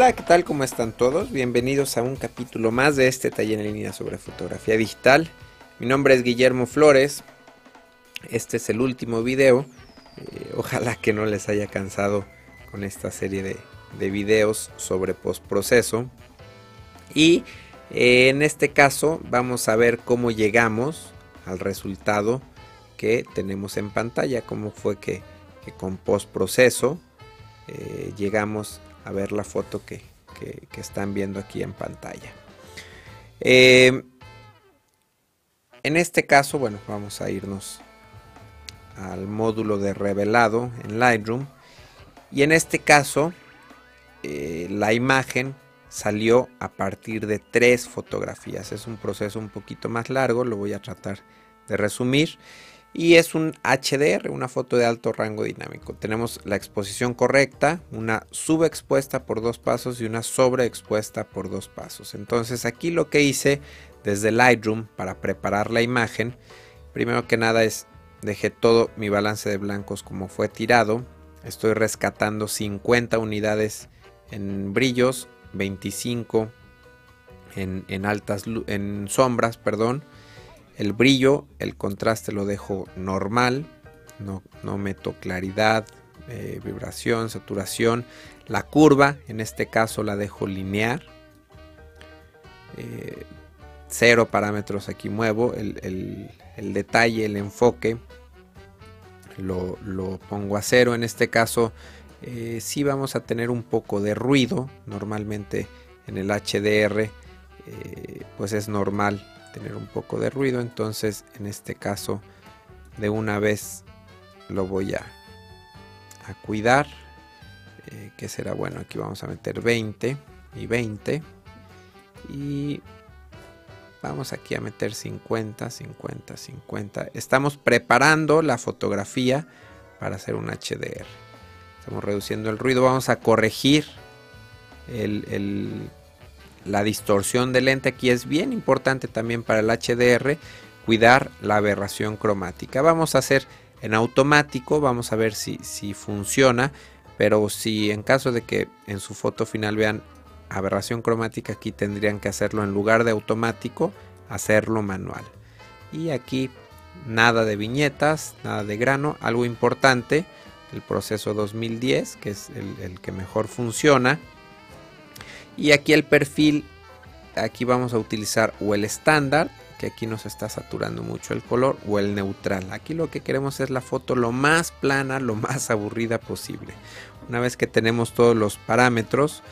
Hola, ¿qué tal? ¿Cómo están todos? Bienvenidos a un capítulo más de este taller en línea sobre fotografía digital. Mi nombre es Guillermo Flores. Este es el último video. Eh, ojalá que no les haya cansado con esta serie de, de videos sobre postproceso. Y eh, en este caso vamos a ver cómo llegamos al resultado que tenemos en pantalla, cómo fue que, con postproceso eh, llegamos a ver la foto que, están viendo aquí en pantalla. Eh, en este caso, bueno, vamos a irnos al módulo de revelado en Lightroom. Y en este caso, eh, la imagen salió a partir de tres fotografías. Es un proceso un poquito más largo, lo voy a tratar de resumir y es un HDR, una foto de alto rango dinámico. Tenemos la exposición correcta, una subexpuesta por dos pasos y una sobreexpuesta por dos pasos. Entonces aquí lo que hice desde Lightroom para preparar la imagen, primero que nada es dejé todo mi balance de blancos como fue tirado. Estoy rescatando 50 unidades en brillos, 25 en, en altas en sombras, perdón el brillo, el contraste lo dejo normal, no, no meto claridad, eh, vibración, saturación. La curva, en este caso la dejo lineal. Eh, cero parámetros aquí muevo. El, detalle, el enfoque, lo, pongo a cero. En este caso, eh, sí vamos a tener un poco de ruido. Normalmente en el HDR, pues es normal tener un poco de ruido entonces en este caso de una vez lo voy a, a cuidar eh, que será bueno aquí vamos a meter 20 y 20 y vamos aquí a meter 50 50 50 estamos preparando la fotografía para hacer un HDR estamos reduciendo el ruido vamos a corregir el la distorsión del lente aquí es bien importante también para el HDR, cuidar la aberración cromática. Vamos a hacer en automático, vamos a ver si, si funciona, pero si en caso de que en su foto final vean aberración cromática, aquí tendrían que hacerlo en lugar de automático, hacerlo manual. Y aquí nada de viñetas, nada de grano, algo importante, el proceso 2010, que es el, el que mejor funciona y aquí el perfil, aquí vamos a utilizar o el estándar, que aquí nos está saturando mucho el color, o el neutral. Aquí lo que queremos es la foto lo más plana, lo más aburrida posible. Una vez que tenemos todos los parámetros,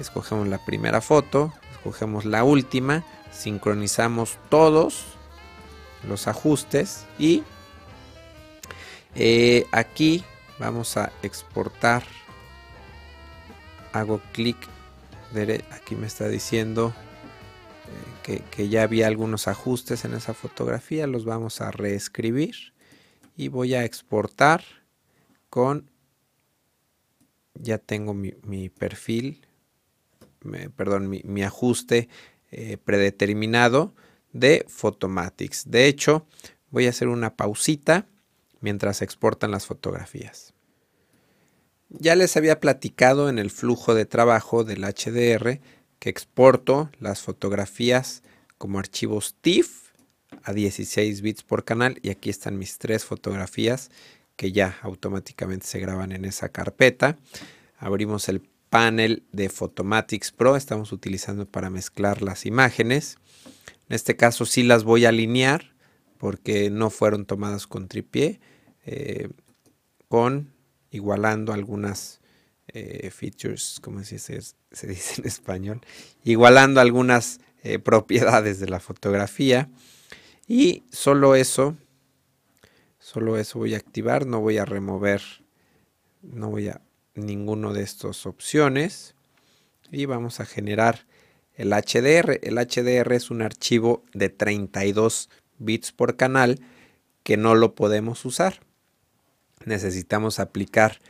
escogemos la primera foto, escogemos la última, sincronizamos todos los ajustes y eh, aquí vamos a exportar hago clic aquí me está diciendo eh, que, ya había algunos ajustes en esa fotografía, los vamos a reescribir y voy a exportar con, ya tengo mi, perfil, perdón, mi, ajuste eh, predeterminado de Photomatics. De hecho, voy a hacer una pausita mientras exportan las fotografías. Ya les había platicado en el flujo de trabajo del HDR que exporto las fotografías como archivos TIFF a 16 bits por canal y aquí están mis tres fotografías que ya automáticamente se graban en esa carpeta. Abrimos el panel de Photomatics Pro, estamos utilizando para mezclar las imágenes. En este caso sí las voy a alinear porque no fueron tomadas con tripié, eh, con igualando algunas eh, features, dice, se dice en español, igualando algunas eh, propiedades de la fotografía. Y solo eso, solo eso voy a activar, no voy a remover, no voy a ninguno de estas opciones. Y vamos a generar el HDR. El HDR es un archivo de 32 bits por canal que no lo podemos usar necesitamos aplicar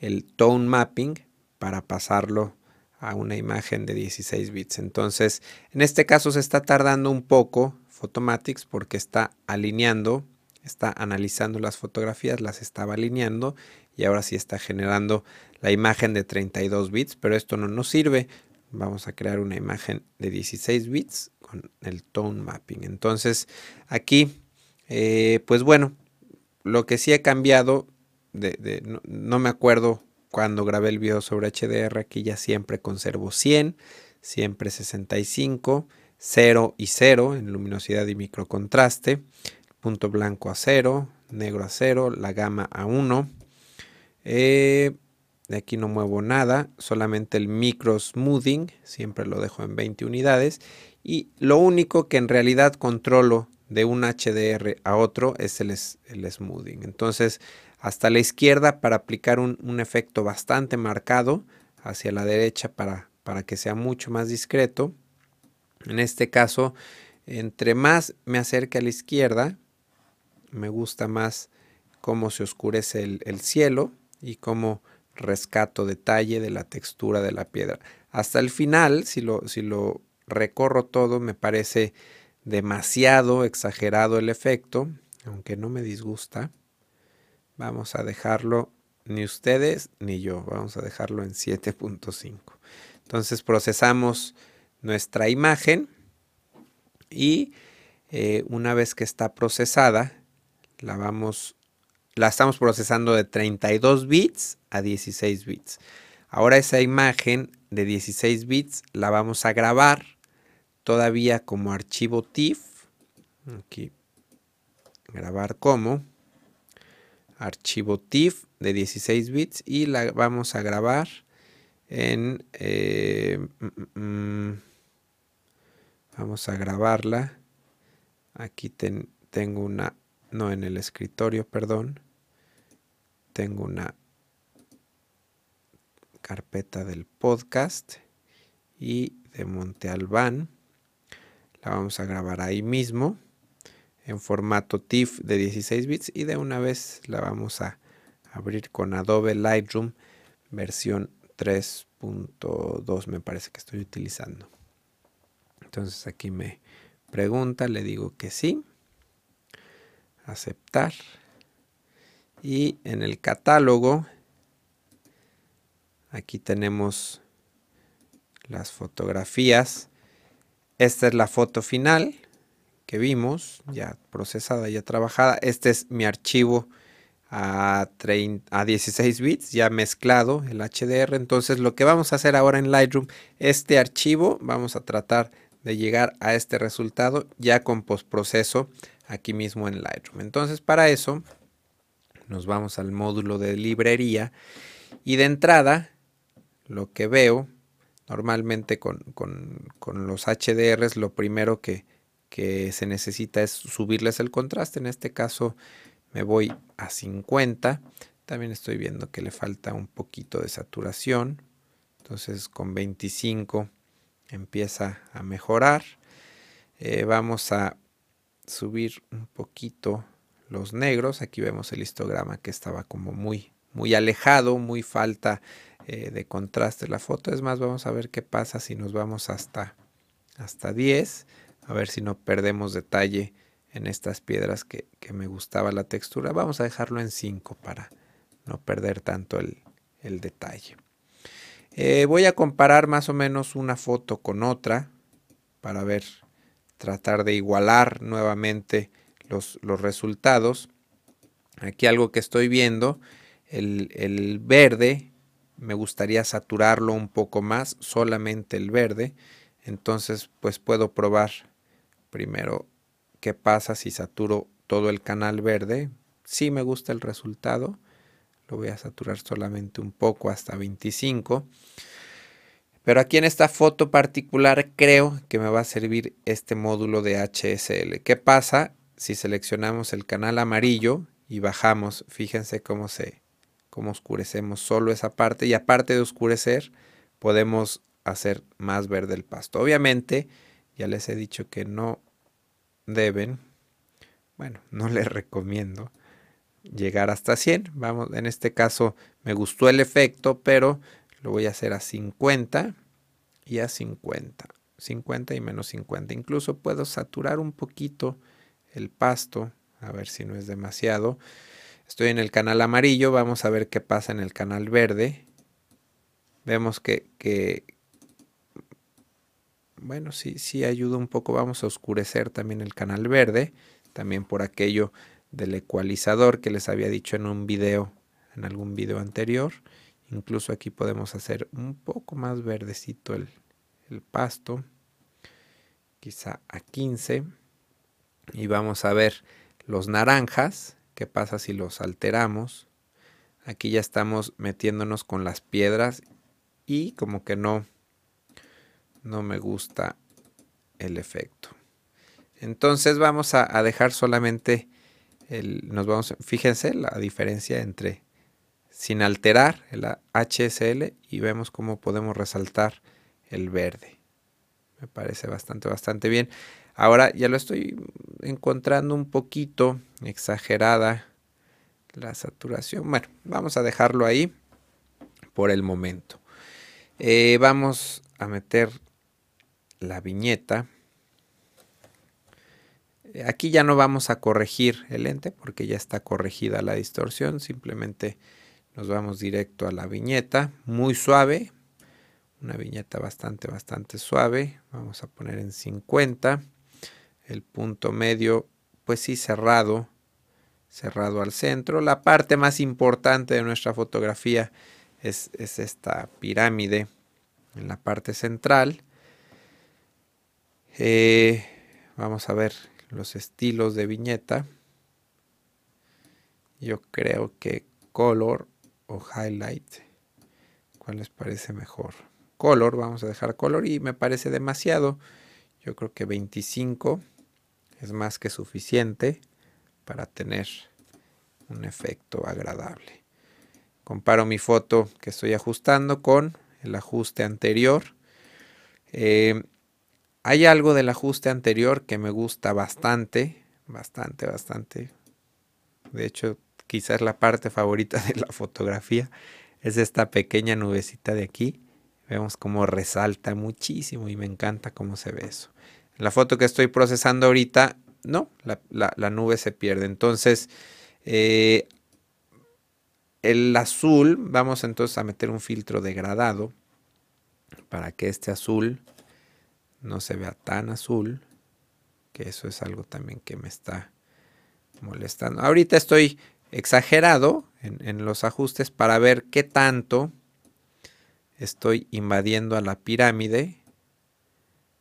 el tone mapping para pasarlo a una imagen de 16 bits. Entonces, en este caso se está tardando un poco Photomatics porque está alineando está analizando las fotografías, las estaba alineando y ahora sí está generando la imagen de 32 bits, pero esto no nos sirve. Vamos a crear una imagen de 16 bits con el tone mapping. Entonces aquí, eh, pues bueno, lo que sí he cambiado, no, me acuerdo cuando grabé el video sobre HDR, aquí ya siempre conservo 100, siempre 65, 0 y 0 en luminosidad y microcontraste, punto blanco a 0, negro a 0, la gama a 1. Eh, de aquí no muevo nada, solamente el micro smoothing, siempre lo dejo en 20 unidades. Y lo único que en realidad controlo de un HDR a otro es el, smoothing. Entonces, hasta la izquierda para aplicar un, efecto bastante marcado, hacia la derecha para, para que sea mucho más discreto. En este caso, entre más me acerque a la izquierda, me gusta más cómo se oscurece el, el cielo y cómo rescato detalle de la textura de la piedra. Hasta el final, si lo, si lo recorro todo, me parece demasiado exagerado el efecto, aunque no me disgusta. Vamos a dejarlo, ni ustedes ni yo, vamos a dejarlo en 7.5. Entonces procesamos nuestra imagen y eh, una vez que está procesada, la vamos la estamos procesando de 32 bits a 16 bits. Ahora esa imagen de 16 bits la vamos a grabar todavía como archivo TIFF. Aquí, grabar como archivo TIFF de 16 bits y la vamos a grabar en... Eh, mm, mm, mm, vamos a grabarla. Aquí tengo una no en el escritorio, perdón, tengo una carpeta del podcast y de Monte Albán. La vamos a grabar ahí mismo en formato TIFF de 16 bits y de una vez la vamos a abrir con Adobe Lightroom versión 3.2 me parece que estoy utilizando. Entonces aquí me pregunta, le digo que sí aceptar. Y en el catálogo, aquí tenemos las fotografías. Esta es la foto final que vimos, ya procesada, ya trabajada. Este es mi archivo a, a 16 bits, ya mezclado el HDR. Entonces lo que vamos a hacer ahora en Lightroom, este archivo, vamos a tratar de llegar a este resultado ya con postproceso aquí mismo en Lightroom. Entonces para eso nos vamos al módulo de librería y de entrada lo que veo normalmente con, los HDRs lo primero que, que se necesita es subirles el contraste. En este caso me voy a 50. También estoy viendo que le falta un poquito de saturación. Entonces con 25 empieza a mejorar. Eh, vamos a subir un poquito los negros. Aquí vemos el histograma que estaba como muy, muy alejado, muy falta eh, de contraste la foto. Es más, vamos a ver qué pasa si nos vamos hasta, hasta 10. A ver si no perdemos detalle en estas piedras que, me gustaba la textura. Vamos a dejarlo en 5 para no perder tanto el, detalle. Eh, voy a comparar más o menos una foto con otra para ver tratar de igualar nuevamente los, los resultados. Aquí algo que estoy viendo, el, verde, me gustaría saturarlo un poco más, solamente el verde. Entonces, pues puedo probar primero qué pasa si saturo todo el canal verde. Si me gusta el resultado, lo voy a saturar solamente un poco hasta 25. Pero aquí en esta foto particular creo que me va a servir este módulo de HSL. ¿Qué pasa si seleccionamos el canal amarillo y bajamos? Fíjense cómo se cómo oscurecemos solo esa parte y aparte de oscurecer podemos hacer más verde el pasto. Obviamente ya les he dicho que no deben, bueno, no les recomiendo llegar hasta 100. Vamos, en este caso me gustó el efecto, pero lo voy a hacer a 50 y a 50. 50 y menos 50. Incluso puedo saturar un poquito el pasto A ver si no es demasiado. Estoy en el canal amarillo. Vamos a ver qué pasa en el canal verde. Vemos que, bueno, sí, sí ayuda un poco. Vamos a oscurecer también el canal verde. También por aquello del ecualizador que les había dicho en un video, en algún video anterior. Incluso aquí podemos hacer un poco más verdecito el, el pasto. Quizá a 15. Y vamos a ver los naranjas. ¿Qué pasa si los alteramos? Aquí ya estamos metiéndonos con las piedras y como que no, no me gusta el efecto. Entonces vamos a, a dejar solamente el, nos vamos, fíjense la diferencia entre sin alterar el HSL y vemos cómo podemos resaltar el verde. Me parece bastante, bastante bien. Ahora ya lo estoy encontrando un poquito exagerada la saturación. Bueno, vamos a dejarlo ahí por el momento. Eh, vamos a meter la viñeta. Aquí ya no vamos a corregir el lente porque ya está corregida la distorsión. Simplemente nos vamos directo a la viñeta. Muy suave. Una viñeta bastante, bastante suave. Vamos a poner en 50. El punto medio, pues sí, cerrado. Cerrado al centro. La parte más importante de nuestra fotografía es, es esta pirámide en la parte central. Eh, vamos a ver los estilos de viñeta. Yo creo que color o highlight. ¿Cuál les parece mejor? Color, vamos a dejar color y me parece demasiado. Yo creo que 25 es más que suficiente para tener un efecto agradable. Comparo mi foto que estoy ajustando con el ajuste anterior. Eh, hay algo del ajuste anterior que me gusta bastante, bastante, bastante. De hecho, quizás la parte favorita de la fotografía es esta pequeña nubecita de aquí. Vemos cómo resalta muchísimo y me encanta cómo se ve eso. La foto que estoy procesando ahorita, no, la, nube se pierde. Entonces, eh, el azul, vamos entonces a meter un filtro degradado para que este azul no se vea tan azul, que eso es algo también que me está molestando. Ahorita estoy exagerado en, los ajustes para ver qué tanto estoy invadiendo a la pirámide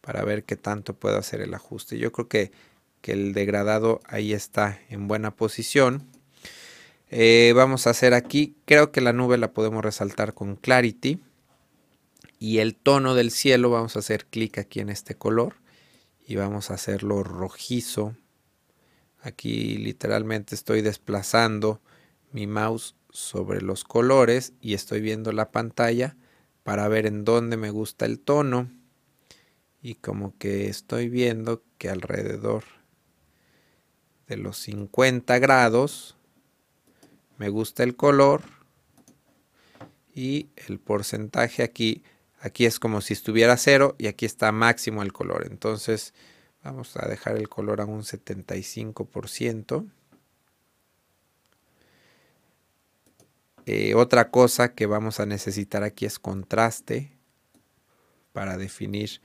para ver qué tanto puedo hacer el ajuste. Yo creo que, el degradado ahí está en buena posición. Eh, vamos a hacer aquí, creo que la nube la podemos resaltar con Clarity y el tono del cielo vamos a hacer clic aquí en este color y vamos a hacerlo rojizo aquí literalmente estoy desplazando mi mouse sobre los colores y estoy viendo la pantalla para ver en dónde me gusta el tono y como que estoy viendo que alrededor de los 50 grados me gusta el color y el porcentaje aquí Aquí es como si estuviera cero y aquí está máximo el color. Entonces vamos a dejar el color a un 75%. Eh, otra cosa que vamos a necesitar aquí es contraste para definir.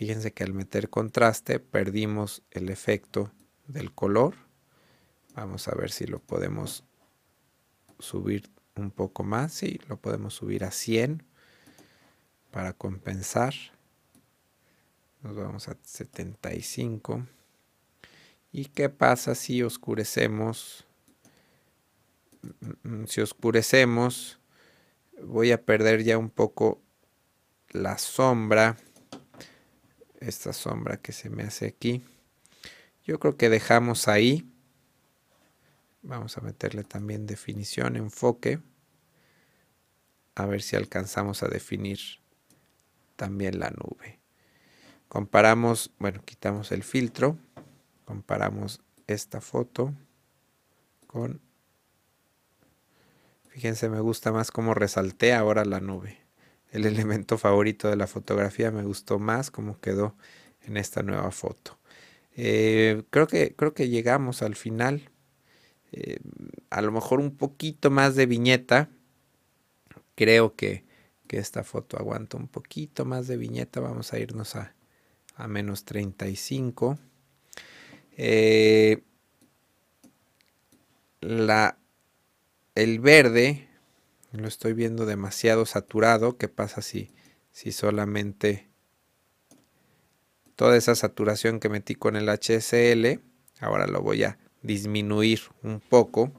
Fíjense que al meter contraste perdimos el efecto del color. Vamos a ver si lo podemos subir un poco más. Sí, lo podemos subir a 100 para compensar nos vamos a 75 y qué pasa si oscurecemos mm, si oscurecemos voy a perder ya un poco la sombra esta sombra que se me hace aquí yo creo que dejamos ahí vamos a meterle también definición enfoque a ver si alcanzamos a definir también la nube. Comparamos, bueno, quitamos el filtro, comparamos esta foto con, fíjense, me gusta más cómo resalté ahora la nube. El elemento favorito de la fotografía me gustó más cómo quedó en esta nueva foto. Eh, creo, que, creo que llegamos al final eh, a lo mejor un poquito más de viñeta. Creo que, esta foto aguanta un poquito más de viñeta. Vamos a irnos a, a menos 35. Eh, la, el verde lo estoy viendo demasiado saturado. ¿Qué pasa si, si solamente toda esa saturación que metí con el HSL, ahora lo voy a disminuir un poco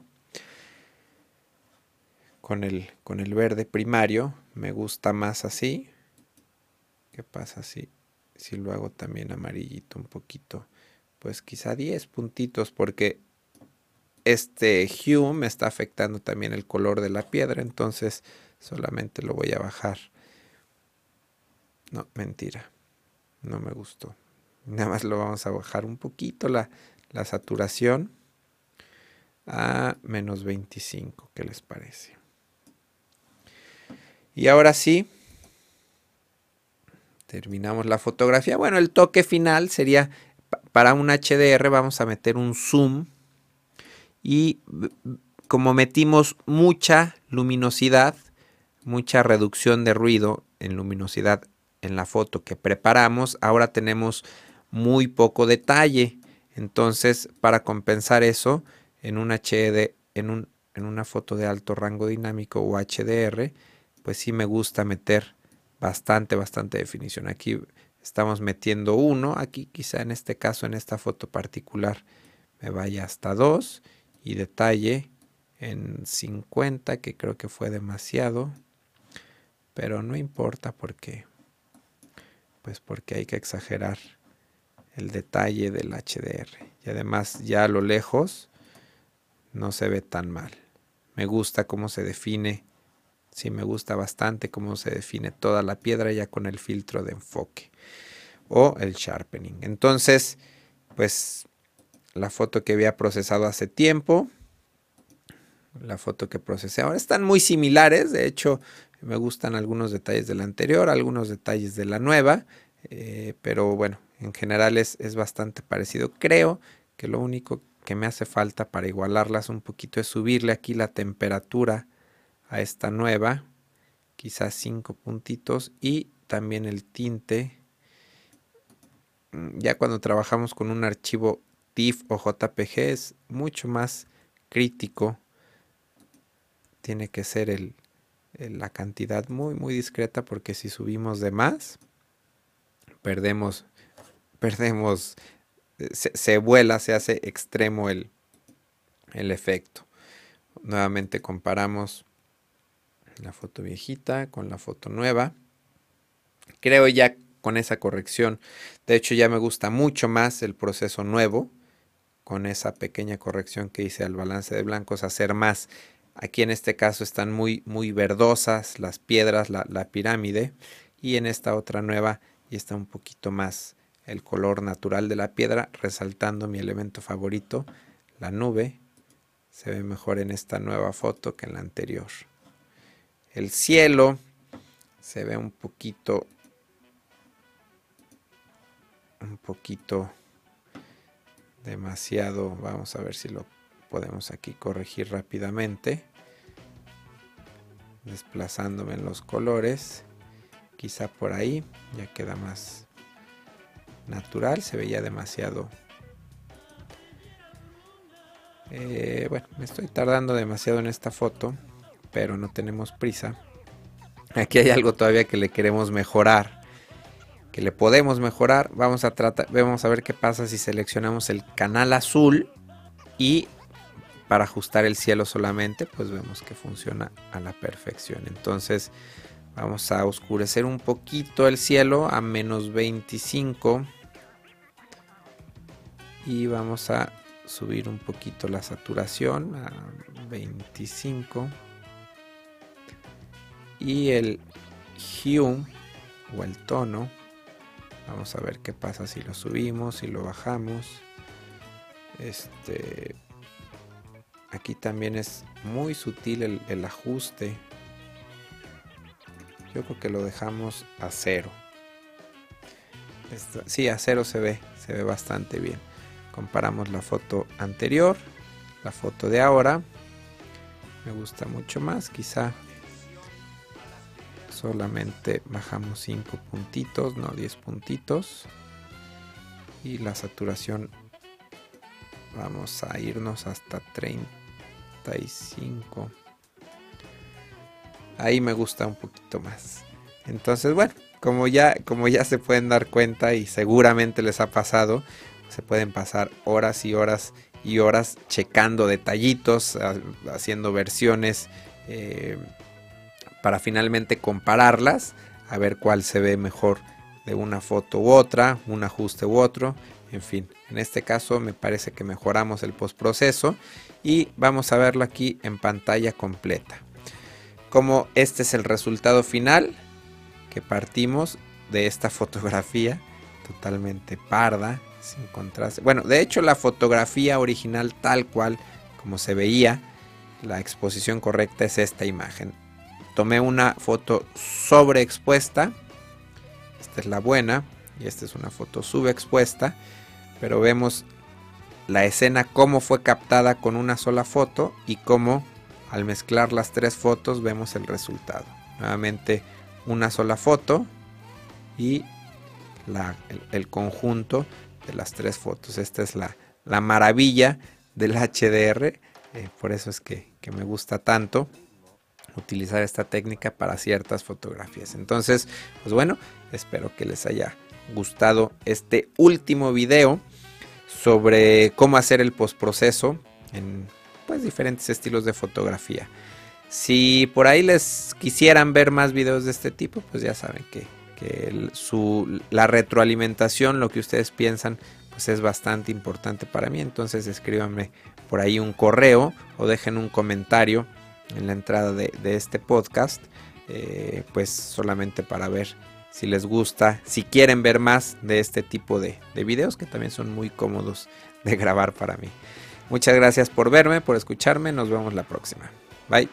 con el, con el verde primario. Me gusta más así. ¿Qué pasa si, si lo hago también amarillito un poquito? Pues quizá 10 puntitos porque este hue me está afectando también el color de la piedra. Entonces solamente lo voy a bajar. No, mentira. No me gustó. Nada más lo vamos a bajar un poquito la, la saturación a menos 25. ¿Qué les parece? Y ahora sí, terminamos la fotografía. Bueno, el toque final sería, para un HDR vamos a meter un zoom y como metimos mucha luminosidad, mucha reducción de ruido en luminosidad en la foto que preparamos, ahora tenemos muy poco detalle. Entonces, para compensar eso, en un en, un, en una foto de alto rango dinámico o HDR, pues sí me gusta meter bastante, bastante definición. Aquí estamos metiendo uno, aquí quizá en este caso, en esta foto particular, me vaya hasta 2 y detalle en 50, que creo que fue demasiado, pero no importa porque, pues porque hay que exagerar el detalle del HDR. Y además ya a lo lejos no se ve tan mal. Me gusta cómo se define, sí me gusta bastante cómo se define toda la piedra ya con el filtro de enfoque o el sharpening. Entonces, pues la foto que había procesado hace tiempo, la foto que procesé ahora, están muy similares, de hecho me gustan algunos detalles de la anterior, algunos detalles de la nueva, eh, pero bueno, en general es, es bastante parecido. Creo que lo único que me hace falta para igualarlas un poquito es subirle aquí la temperatura a esta nueva, quizás 5 puntitos y también el tinte. Mm, ya cuando trabajamos con un archivo TIFF o JPG es mucho más crítico. Tiene que ser la cantidad muy muy discreta porque si subimos de más perdemos perdemos se, vuela, se hace extremo el, el efecto. Nuevamente comparamos la foto viejita con la foto nueva. Creo ya con esa corrección, de hecho ya me gusta mucho más el proceso nuevo, con esa pequeña corrección que hice al balance de blancos, hacer más. Aquí en este caso están muy, muy verdosas las piedras, la, la pirámide, y en esta otra nueva y está un poquito más el color natural de la piedra, resaltando mi elemento favorito, la nube. Se ve mejor en esta nueva foto que en la anterior. El cielo se ve un poquito, un poquito demasiado. Vamos a ver si lo podemos aquí corregir rápidamente. Desplazándome en los colores. Quizá por ahí ya queda más natural, se veía demasiado... Eh, bueno, me estoy tardando demasiado en esta foto, pero no tenemos prisa. Aquí hay algo todavía que le queremos mejorar, que le podemos mejorar. Vamos a tratar, vamos a ver qué pasa si seleccionamos el canal azul y para ajustar el cielo solamente, pues vemos que funciona a la perfección. Entonces, Vamos a oscurecer un poquito el cielo a menos 25. Y vamos a subir un poquito la saturación a 25. Y el hue o el tono. Vamos a ver qué pasa si lo subimos, y lo bajamos. Este. Aquí también es muy sutil el, ajuste yo creo que lo dejamos a cero. sí, a cero se ve, se ve bastante bien. Comparamos la foto anterior la foto de ahora. Me gusta mucho más, quizá solamente bajamos 5 puntitos, no 10 puntitos. Y la saturación vamos a irnos hasta 35. Ahí me gusta un poquito más. Entonces, bueno, como ya, como ya se pueden dar cuenta y seguramente les ha pasado, se pueden pasar horas y horas y horas checando detallitos, haciendo versiones eh, para finalmente compararlas, a ver cuál se ve mejor de una foto u otra, un ajuste u otro, en fin, en este caso me parece que mejoramos el postproceso y vamos a verlo aquí en pantalla completa. Como este es el resultado final que partimos de esta fotografía totalmente parda, sin contraste. Bueno, de hecho la fotografía original tal cual como se veía, la exposición correcta es esta imagen. Tomé una foto sobreexpuesta, esta es la buena y esta es una foto subexpuesta, pero vemos la escena cómo fue captada con una sola foto y cómo al mezclar las tres fotos vemos el resultado. Nuevamente una sola foto y el, conjunto de las tres fotos. Esta es la, maravilla del HDR, eh, por eso es que, me gusta tanto utilizar esta técnica para ciertas fotografías. Entonces, pues bueno, espero que les haya gustado este último video sobre cómo hacer el postproceso en pues diferentes estilos de fotografía. Si por ahí les quisieran ver más videos de este tipo, pues ya saben que la retroalimentación, lo que ustedes piensan, pues es bastante importante para mí. Entonces escríbanme por ahí un correo o dejen un comentario en la entrada de, este podcast, eh, pues solamente para ver si les gusta, si quieren ver más de este tipo de, de videos que también son muy cómodos de grabar para mí. Muchas gracias por verme, por escucharme, nos vemos la próxima. Bye.